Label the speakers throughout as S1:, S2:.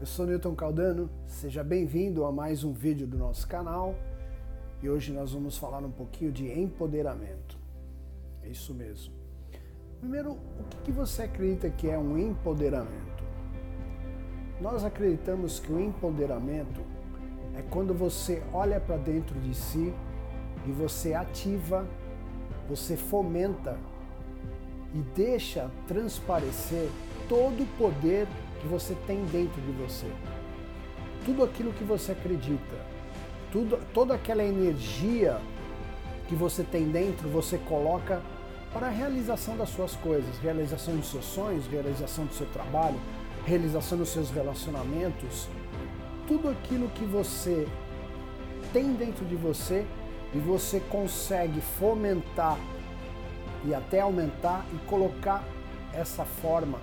S1: Eu sou Newton Caldano, seja bem-vindo a mais um vídeo do nosso canal e hoje nós vamos falar um pouquinho de empoderamento. É isso mesmo. Primeiro, o que você acredita que é um empoderamento? Nós acreditamos que o empoderamento é quando você olha para dentro de si e você ativa, você fomenta e deixa transparecer todo o poder que você tem dentro de você. Tudo aquilo que você acredita, tudo, toda aquela energia que você tem dentro, você coloca para a realização das suas coisas, realização dos seus sonhos, realização do seu trabalho, realização dos seus relacionamentos. Tudo aquilo que você tem dentro de você e você consegue fomentar e até aumentar e colocar essa forma,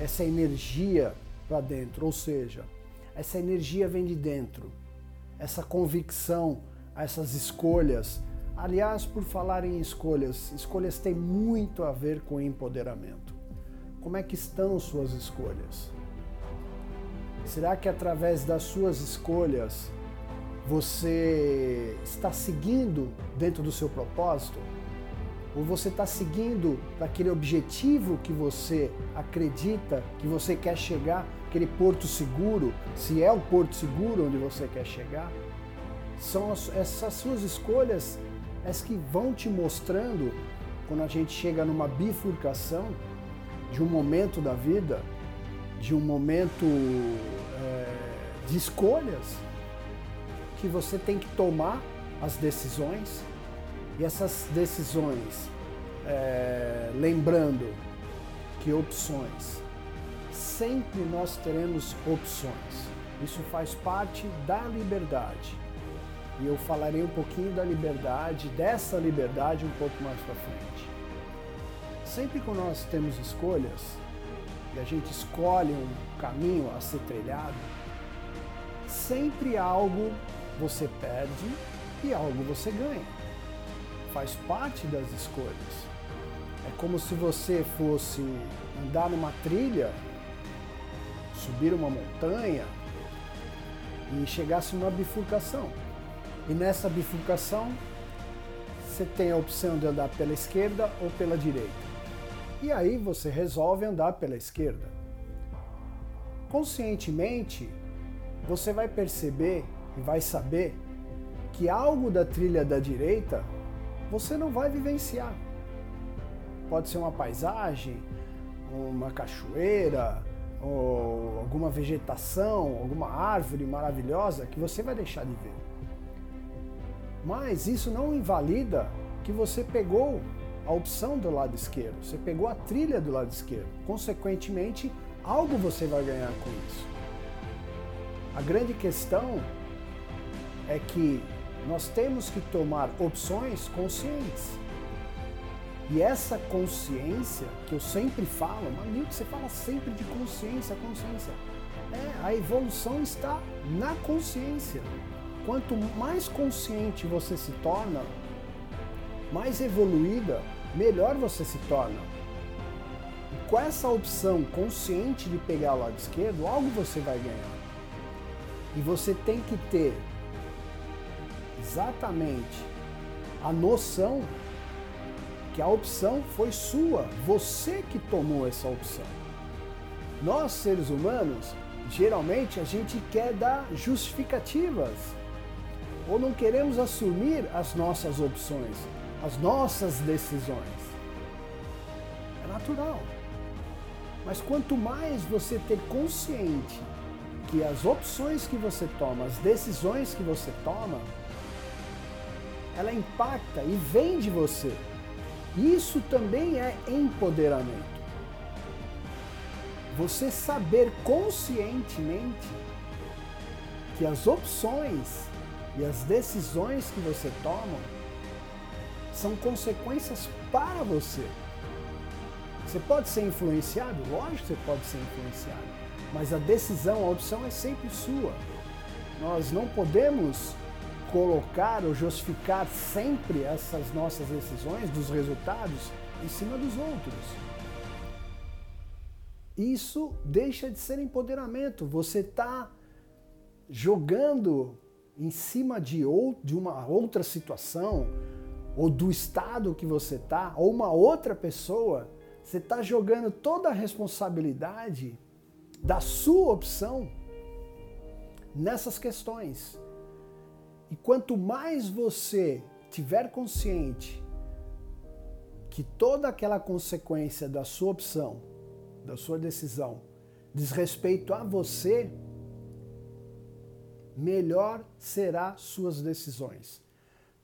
S1: essa energia para dentro, ou seja, essa energia vem de dentro, essa convicção, essas escolhas. Aliás, por falar em escolhas, escolhas têm muito a ver com empoderamento. Como é que estão suas escolhas? Será que através das suas escolhas você está seguindo dentro do seu propósito? Ou você está seguindo aquele objetivo que você acredita que você quer chegar, aquele porto seguro, se é o porto seguro onde você quer chegar? São as, essas suas escolhas as que vão te mostrando quando a gente chega numa bifurcação de um momento da vida, de um momento é, de escolhas, que você tem que tomar as decisões e essas decisões, é, lembrando que opções, sempre nós teremos opções. Isso faz parte da liberdade. E eu falarei um pouquinho da liberdade, dessa liberdade um pouco mais para frente. Sempre que nós temos escolhas, e a gente escolhe um caminho a ser trilhado, sempre algo você perde e algo você ganha faz parte das escolhas. É como se você fosse andar numa trilha, subir uma montanha e chegasse numa bifurcação. E nessa bifurcação você tem a opção de andar pela esquerda ou pela direita. E aí você resolve andar pela esquerda. Conscientemente, você vai perceber e vai saber que algo da trilha da direita você não vai vivenciar. Pode ser uma paisagem, uma cachoeira, ou alguma vegetação, alguma árvore maravilhosa que você vai deixar de ver. Mas isso não invalida que você pegou a opção do lado esquerdo, você pegou a trilha do lado esquerdo. Consequentemente, algo você vai ganhar com isso. A grande questão é que nós temos que tomar opções conscientes. E essa consciência, que eu sempre falo, Manil, você fala sempre de consciência, consciência. É, a evolução está na consciência. Quanto mais consciente você se torna, mais evoluída, melhor você se torna. E com essa opção consciente de pegar o lado esquerdo, algo você vai ganhar. E você tem que ter exatamente a noção que a opção foi sua, você que tomou essa opção. Nós, seres humanos, geralmente a gente quer dar justificativas ou não queremos assumir as nossas opções, as nossas decisões. É natural. Mas quanto mais você ter consciente que as opções que você toma, as decisões que você toma, ela impacta e vem de você. Isso também é empoderamento. Você saber conscientemente que as opções e as decisões que você toma são consequências para você. Você pode ser influenciado? Lógico que você pode ser influenciado. Mas a decisão, a opção é sempre sua. Nós não podemos colocar ou justificar sempre essas nossas decisões, dos resultados, em cima dos outros. isso deixa de ser empoderamento. Você está jogando em cima de, ou, de uma outra situação, ou do estado que você está, ou uma outra pessoa, você está jogando toda a responsabilidade da sua opção nessas questões. E quanto mais você tiver consciente que toda aquela consequência da sua opção, da sua decisão, diz respeito a você, melhor será suas decisões.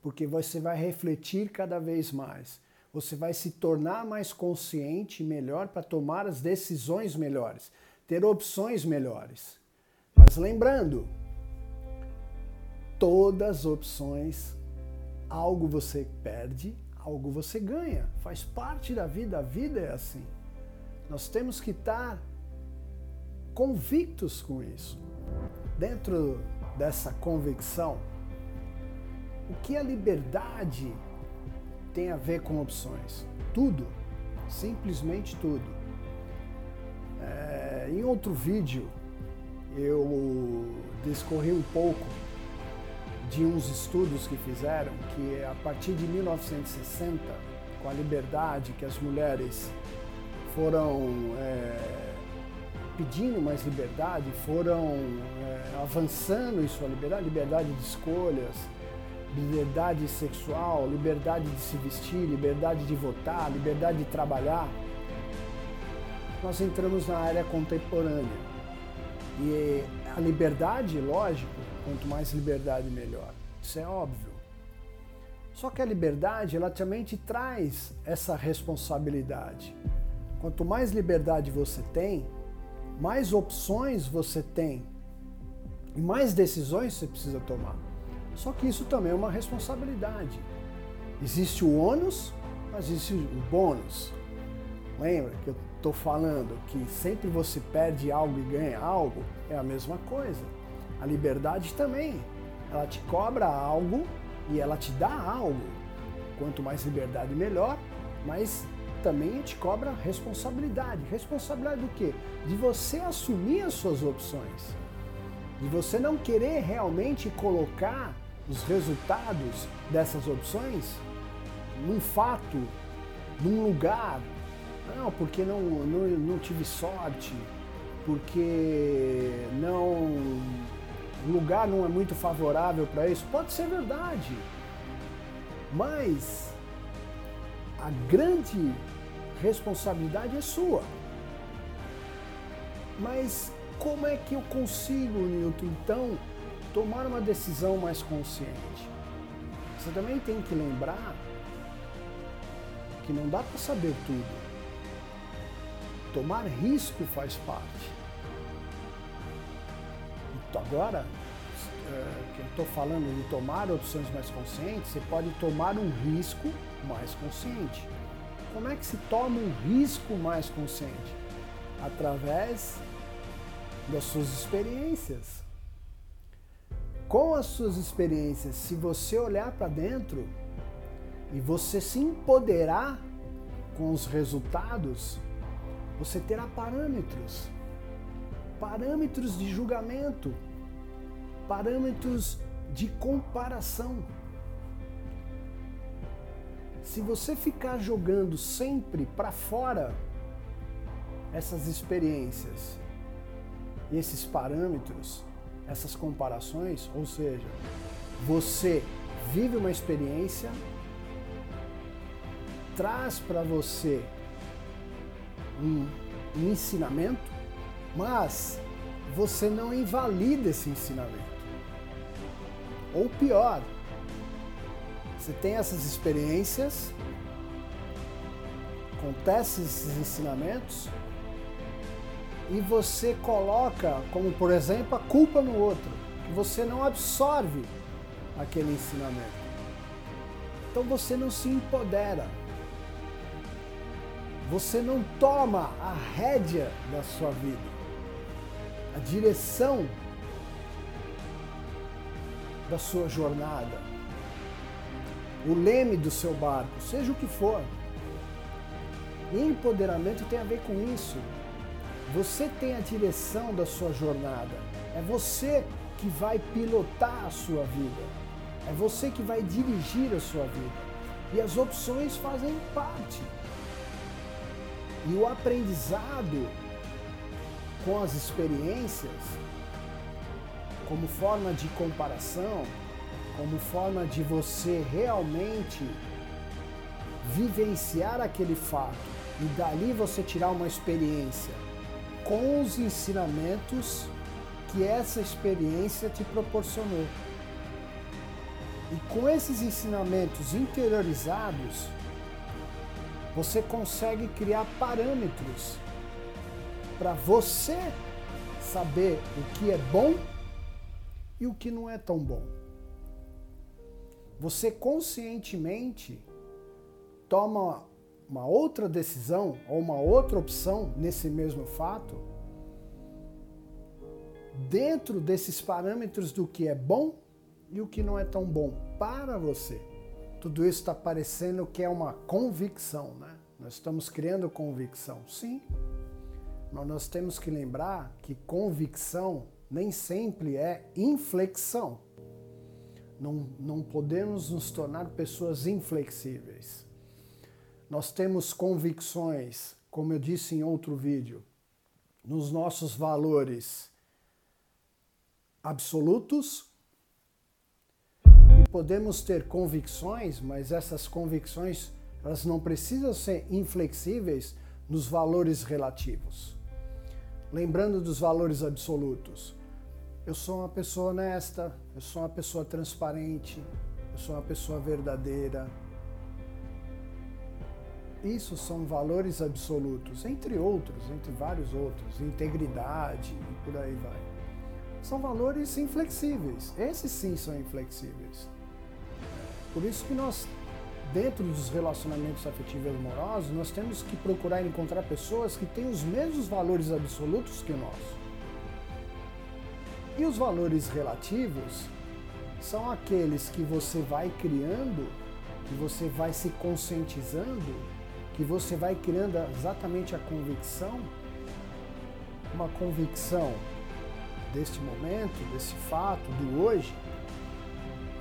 S1: Porque você vai refletir cada vez mais. Você vai se tornar mais consciente e melhor para tomar as decisões melhores, ter opções melhores. Mas lembrando, todas as opções, algo você perde, algo você ganha. Faz parte da vida, a vida é assim. Nós temos que estar convictos com isso. Dentro dessa convicção, o que a liberdade tem a ver com opções? Tudo, simplesmente tudo. É, em outro vídeo, eu discorri um pouco de uns estudos que fizeram que a partir de 1960, com a liberdade que as mulheres foram é, pedindo mais liberdade, foram é, avançando em sua liberdade, liberdade de escolhas, liberdade sexual, liberdade de se vestir, liberdade de votar, liberdade de trabalhar, nós entramos na área contemporânea. E a liberdade, lógico, quanto mais liberdade, melhor. Isso é óbvio. Só que a liberdade, ela também te traz essa responsabilidade. Quanto mais liberdade você tem, mais opções você tem e mais decisões você precisa tomar. Só que isso também é uma responsabilidade. Existe o ônus, mas existe o bônus. Lembra que eu estou falando que sempre você perde algo e ganha algo? É a mesma coisa. A liberdade também. Ela te cobra algo e ela te dá algo. Quanto mais liberdade, melhor, mas também te cobra responsabilidade. Responsabilidade do quê? De você assumir as suas opções. De você não querer realmente colocar os resultados dessas opções num fato, num lugar. Não, porque não, não, não tive sorte, porque não o lugar não é muito favorável para isso. Pode ser verdade. Mas a grande responsabilidade é sua. Mas como é que eu consigo, Newton, então, tomar uma decisão mais consciente? Você também tem que lembrar que não dá para saber tudo. Tomar risco faz parte. Agora, é, que eu estou falando de tomar opções mais conscientes, você pode tomar um risco mais consciente. Como é que se toma um risco mais consciente? Através das suas experiências. Com as suas experiências, se você olhar para dentro e você se empoderar com os resultados, você terá parâmetros parâmetros de julgamento, parâmetros de comparação. Se você ficar jogando sempre para fora essas experiências esses parâmetros, essas comparações, ou seja, você vive uma experiência, traz para você um, um ensinamento, mas você não invalida esse ensinamento. Ou pior, você tem essas experiências, acontecem esses ensinamentos e você coloca, como por exemplo, a culpa no outro. Você não absorve aquele ensinamento. Então você não se empodera. Você não toma a rédea da sua vida a direção da sua jornada, o leme do seu barco, seja o que for. Empoderamento tem a ver com isso. Você tem a direção da sua jornada. É você que vai pilotar a sua vida. É você que vai dirigir a sua vida. E as opções fazem parte. E o aprendizado com as experiências, como forma de comparação, como forma de você realmente vivenciar aquele fato e dali você tirar uma experiência com os ensinamentos que essa experiência te proporcionou. E com esses ensinamentos interiorizados, você consegue criar parâmetros para você saber o que é bom e o que não é tão bom. Você conscientemente toma uma outra decisão ou uma outra opção nesse mesmo fato dentro desses parâmetros do que é bom e o que não é tão bom para você. Tudo isso está parecendo que é uma convicção, né? Nós estamos criando convicção, sim. Mas nós temos que lembrar que convicção nem sempre é inflexão. Não, não podemos nos tornar pessoas inflexíveis. Nós temos convicções, como eu disse em outro vídeo, nos nossos valores absolutos podemos ter convicções, mas essas convicções elas não precisam ser inflexíveis nos valores relativos. Lembrando dos valores absolutos. Eu sou uma pessoa honesta, eu sou uma pessoa transparente, eu sou uma pessoa verdadeira, isso são valores absolutos, entre outros, entre vários outros, integridade e por aí vai. São valores inflexíveis. Esses sim são inflexíveis. Por isso que nós, dentro dos relacionamentos afetivos e amorosos, nós temos que procurar encontrar pessoas que têm os mesmos valores absolutos que nós. E os valores relativos são aqueles que você vai criando, que você vai se conscientizando que você vai criando exatamente a convicção, uma convicção deste momento, desse fato, do hoje,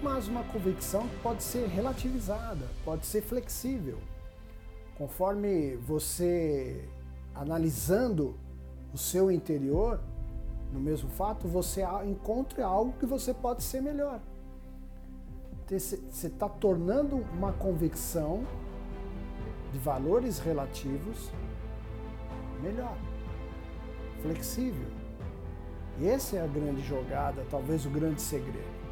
S1: mas uma convicção pode ser relativizada, pode ser flexível. Conforme você analisando o seu interior, no mesmo fato, você encontra algo que você pode ser melhor. Você está tornando uma convicção de valores relativos melhor, flexível. E essa é a grande jogada, talvez o grande segredo.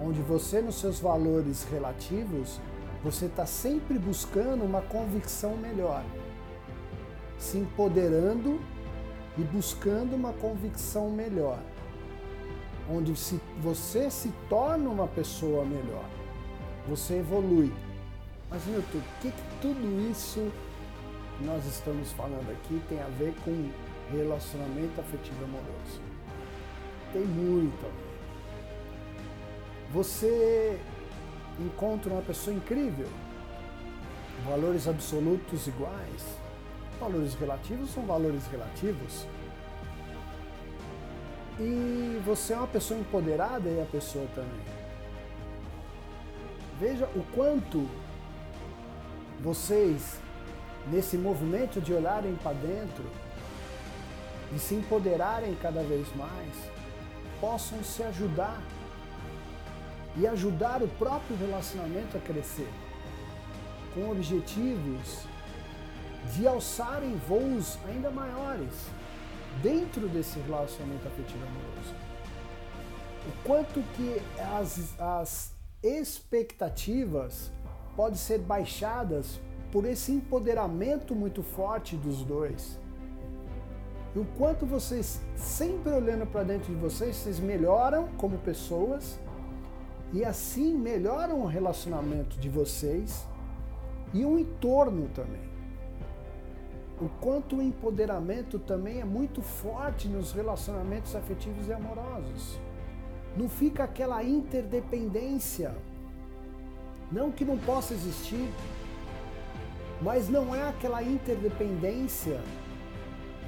S1: Onde você, nos seus valores relativos, você está sempre buscando uma convicção melhor, se empoderando e buscando uma convicção melhor, onde se, você se torna uma pessoa melhor, você evolui. Mas, Milton, o que, que tudo isso que nós estamos falando aqui tem a ver com relacionamento afetivo amoroso? Tem muito a ver. Você encontra uma pessoa incrível, valores absolutos iguais, valores relativos são valores relativos. E você é uma pessoa empoderada e a pessoa também. Veja o quanto vocês, nesse movimento de olharem para dentro, de se empoderarem cada vez mais, possam se ajudar e ajudar o próprio relacionamento a crescer, com objetivos de alçarem voos ainda maiores dentro desse relacionamento afetivo amoroso. O quanto que as, as expectativas podem ser baixadas por esse empoderamento muito forte dos dois. E o quanto vocês, sempre olhando para dentro de vocês, vocês melhoram como pessoas e assim melhoram o relacionamento de vocês e o entorno também. O quanto o empoderamento também é muito forte nos relacionamentos afetivos e amorosos. Não fica aquela interdependência não que não possa existir, mas não é aquela interdependência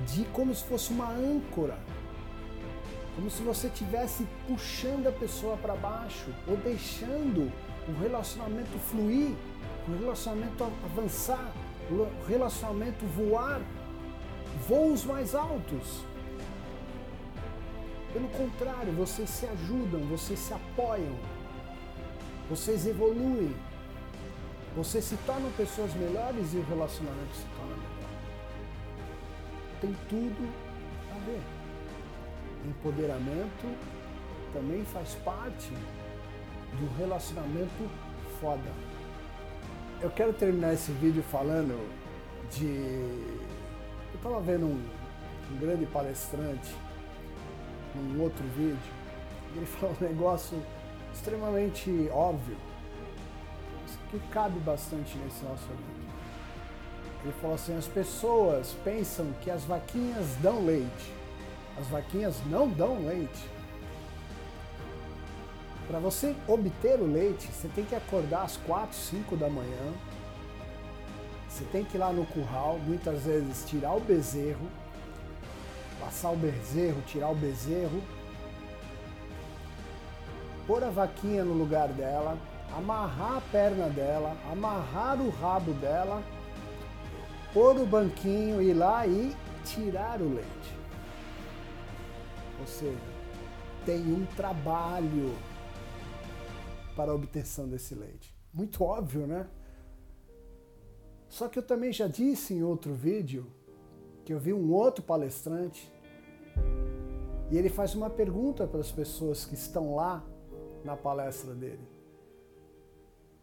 S1: de como se fosse uma âncora. Como se você estivesse puxando a pessoa para baixo ou deixando o relacionamento fluir, o relacionamento avançar, o relacionamento voar voos mais altos. Pelo contrário, vocês se ajudam, vocês se apoiam, vocês evoluem, vocês se tornam pessoas melhores e o relacionamento se torna melhor. Tem tudo a ver. Empoderamento também faz parte do relacionamento foda. Eu quero terminar esse vídeo falando de. Eu estava vendo um, um grande palestrante num outro vídeo, e ele falou um negócio extremamente óbvio, que cabe bastante nesse nosso vídeo. Ele falou assim: as pessoas pensam que as vaquinhas dão leite. As vaquinhas não dão leite. Para você obter o leite, você tem que acordar às 4, 5 da manhã. Você tem que ir lá no curral, muitas vezes tirar o bezerro, passar o bezerro, tirar o bezerro, pôr a vaquinha no lugar dela, amarrar a perna dela, amarrar o rabo dela, pôr o banquinho, ir lá e tirar o leite. Seja, tem um trabalho para a obtenção desse leite. Muito óbvio, né? Só que eu também já disse em outro vídeo que eu vi um outro palestrante e ele faz uma pergunta para as pessoas que estão lá na palestra dele.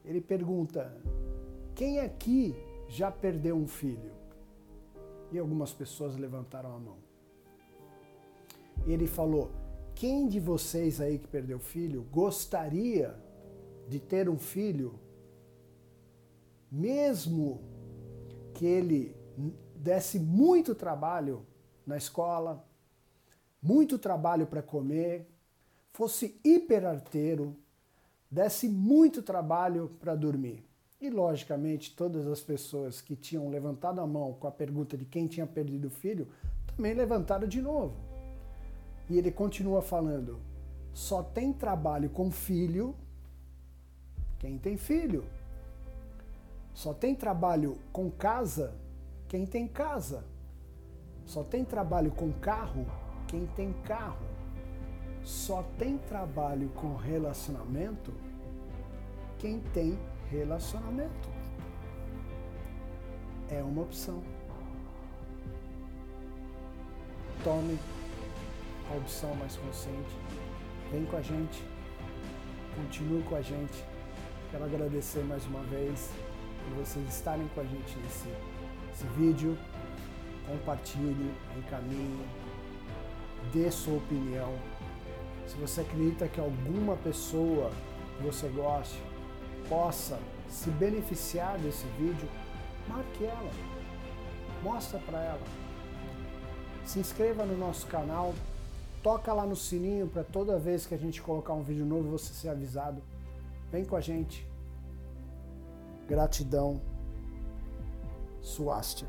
S1: Ele pergunta: quem aqui já perdeu um filho? E algumas pessoas levantaram a mão. Ele falou: quem de vocês aí que perdeu filho gostaria de ter um filho, mesmo que ele desse muito trabalho na escola, muito trabalho para comer, fosse hiperarteiro, desse muito trabalho para dormir. E, logicamente, todas as pessoas que tinham levantado a mão com a pergunta de quem tinha perdido o filho também levantaram de novo. E ele continua falando: só tem trabalho com filho quem tem filho. Só tem trabalho com casa quem tem casa. Só tem trabalho com carro quem tem carro. Só tem trabalho com relacionamento quem tem relacionamento. É uma opção. Tome a opção mais consciente. Vem com a gente. Continue com a gente. Quero agradecer mais uma vez por vocês estarem com a gente nesse, nesse vídeo. Compartilhe, encaminhe, dê sua opinião. Se você acredita que alguma pessoa que você goste possa se beneficiar desse vídeo, marque ela, mostra para ela. Se inscreva no nosso canal, toca lá no sininho para toda vez que a gente colocar um vídeo novo você ser avisado. Vem com a gente. Gratidão. Suástia.